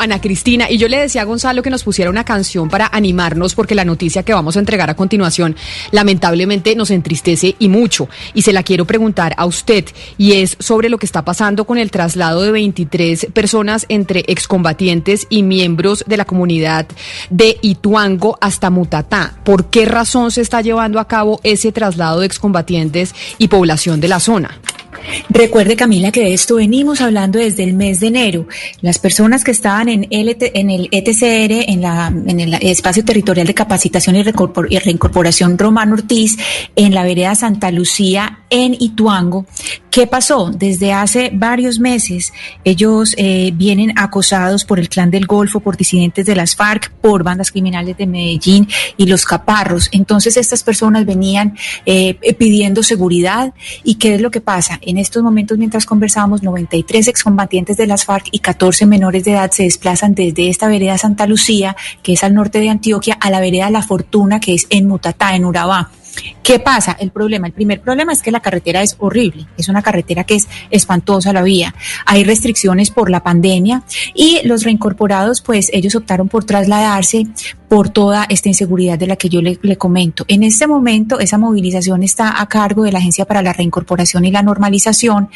Ana Cristina, y yo le decía a Gonzalo que nos pusiera una canción para animarnos porque la noticia que vamos a entregar a continuación lamentablemente nos entristece y mucho. Y se la quiero preguntar a usted y es sobre lo que está pasando con el traslado de 23 personas entre excombatientes y miembros de la comunidad de Ituango hasta Mutatá. ¿Por qué razón se está llevando a cabo ese traslado de excombatientes y población de la zona? Recuerde, Camila, que de esto venimos hablando desde el mes de enero. Las personas que estaban en, el ETCR, en, la, el Espacio Territorial de Capacitación y, Reincorporación Romano Ortiz, en la vereda Santa Lucía, en Ituango, ¿qué pasó? Desde hace varios meses ellos eh, vienen acosados por el Clan del Golfo, por disidentes de las FARC, por bandas criminales de Medellín y los caparros. Entonces estas personas venían eh, pidiendo seguridad. ¿Y qué es lo que pasa? En estos momentos, mientras conversábamos, 93 excombatientes de las FARC y 14 menores de edad se desplazan desde esta vereda Santa Lucía, que es al norte de Antioquia, a la vereda La Fortuna, que es en Mutatá, en Urabá. ¿Qué pasa? El problema, el primer problema es que la carretera es horrible, es una carretera que es espantosa la vía. Hay restricciones por la pandemia y los reincorporados, pues ellos optaron por trasladarse por toda esta inseguridad de la que yo le, comento. En este momento, esa movilización está a cargo de la Agencia para la Reincorporación y la Normalización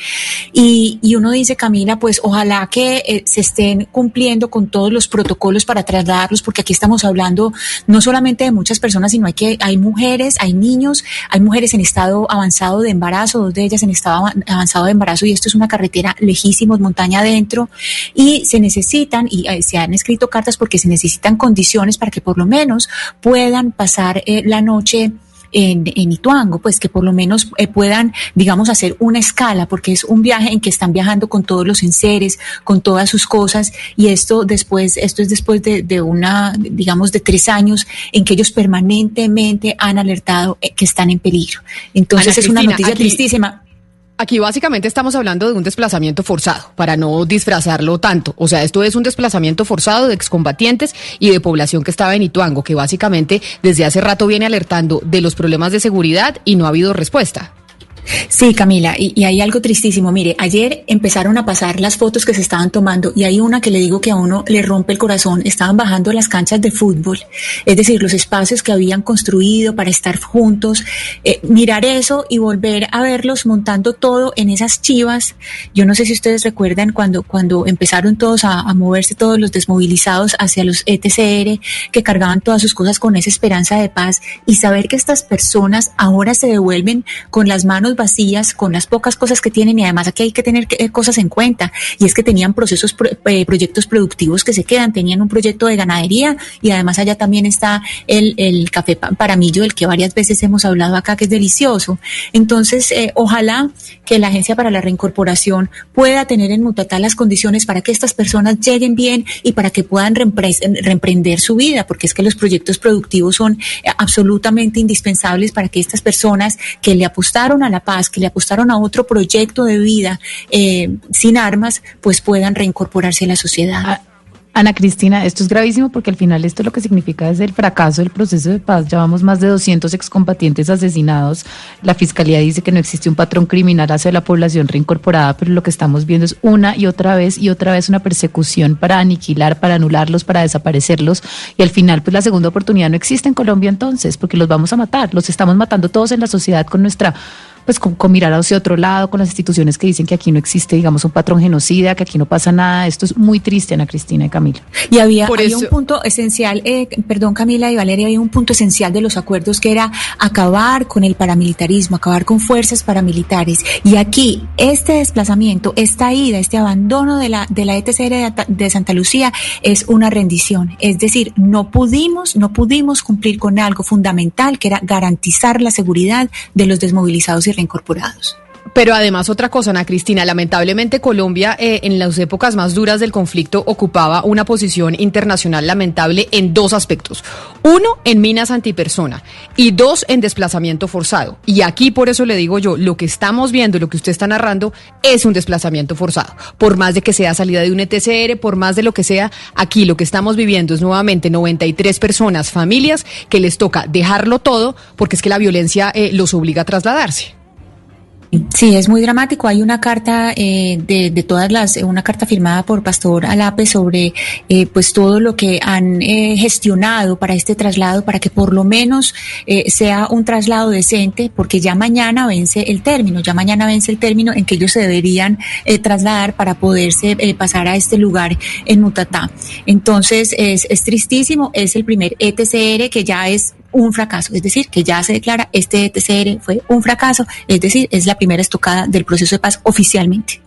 y, uno dice, Camila, pues ojalá que eh, se estén cumpliendo con todos los protocolos para trasladarlos, porque aquí estamos hablando no solamente de muchas personas, sino hay que hay mujeres, hay niños, hay mujeres en estado avanzado de embarazo, dos de ellas en estado avanzado de embarazo y esto es una carretera lejísimos, montaña adentro y se necesitan y eh, se han escrito cartas porque se necesitan condiciones para que por lo menos puedan pasar eh, la noche en, en, Ituango, pues que por lo menos eh, puedan, digamos, hacer una escala, porque es un viaje en que están viajando con todos los enseres, con todas sus cosas, y esto después, esto es después de, de una, digamos, de tres años en que ellos permanentemente han alertado eh, que están en peligro. Entonces es una noticia tristísima. Aquí básicamente estamos hablando de un desplazamiento forzado, para no disfrazarlo tanto. O sea, esto es un desplazamiento forzado de excombatientes y de población que estaba en Ituango, que básicamente desde hace rato viene alertando de los problemas de seguridad y no ha habido respuesta. Sí, Camila, y, hay algo tristísimo. Mire, ayer empezaron a pasar las fotos que se estaban tomando y hay una que le digo que a uno le rompe el corazón. Estaban bajando las canchas de fútbol, es decir, los espacios que habían construido para estar juntos. Eh, mirar eso y volver a verlos montando todo en esas chivas. Yo no sé si ustedes recuerdan cuando, cuando empezaron todos a, a moverse, todos los desmovilizados hacia los ETCR, que cargaban todas sus cosas con esa esperanza de paz y saber que estas personas ahora se devuelven con las manos vacías con las pocas cosas que tienen y además aquí hay que tener eh, cosas en cuenta y es que tenían procesos, eh, proyectos productivos que se quedan, tenían un proyecto de ganadería y además allá también está el, el café paramillo del que varias veces hemos hablado acá que es delicioso. Entonces, eh, ojalá que la Agencia para la Reincorporación pueda tener en Mutatá las condiciones para que estas personas lleguen bien y para que puedan reemprender su vida, porque es que los proyectos productivos son absolutamente indispensables para que estas personas que le apostaron a la paz, que le apostaron a otro proyecto de vida eh, sin armas, pues puedan reincorporarse a la sociedad. Ah, Ana Cristina, esto es gravísimo porque al final esto lo que significa es el fracaso del proceso de paz. Llevamos más de 200 excombatientes asesinados. La Fiscalía dice que no existe un patrón criminal hacia la población reincorporada, pero lo que estamos viendo es una y otra vez y otra vez una persecución para aniquilar, para anularlos, para desaparecerlos. Y al final, pues la segunda oportunidad no existe en Colombia entonces, porque los vamos a matar. Los estamos matando todos en la sociedad con nuestra pues con, mirar hacia otro lado, con las instituciones que dicen que aquí no existe, digamos, un patrón genocida, que aquí no pasa nada. Esto es muy triste, Ana Cristina y Camila. Y había, un punto esencial, eh, perdón Camila y Valeria, había un punto esencial de los acuerdos que era acabar con el paramilitarismo, acabar con fuerzas paramilitares. Y aquí, este desplazamiento, esta ida, este abandono de la, de la ETCR de, Santa Lucía es una rendición. Es decir, no pudimos, no pudimos cumplir con algo fundamental que era garantizar la seguridad de los desmovilizados y reincorporados. Pero además otra cosa, Ana Cristina, lamentablemente Colombia eh, en las épocas más duras del conflicto ocupaba una posición internacional lamentable en dos aspectos. Uno, en minas antipersona y dos, en desplazamiento forzado. Y aquí por eso le digo yo, lo que estamos viendo, lo que usted está narrando, es un desplazamiento forzado. Por más de que sea salida de un ETCR, por más de lo que sea, aquí lo que estamos viviendo es nuevamente 93 personas, familias, que les toca dejarlo todo porque es que la violencia eh, los obliga a trasladarse. Sí, es muy dramático. Hay una carta eh, de, todas las, una carta firmada por Pastor Alape sobre eh, pues todo lo que han eh, gestionado para este traslado, para que por lo menos eh, sea un traslado decente, porque ya mañana vence el término, ya mañana vence el término en que ellos se deberían eh, trasladar para poderse eh, pasar a este lugar en Mutatá. Entonces es, es tristísimo, es el primer ETCR que ya es un fracaso, es decir, que ya se declara este TCR fue un fracaso, es decir, es la primera estocada del proceso de paz oficialmente.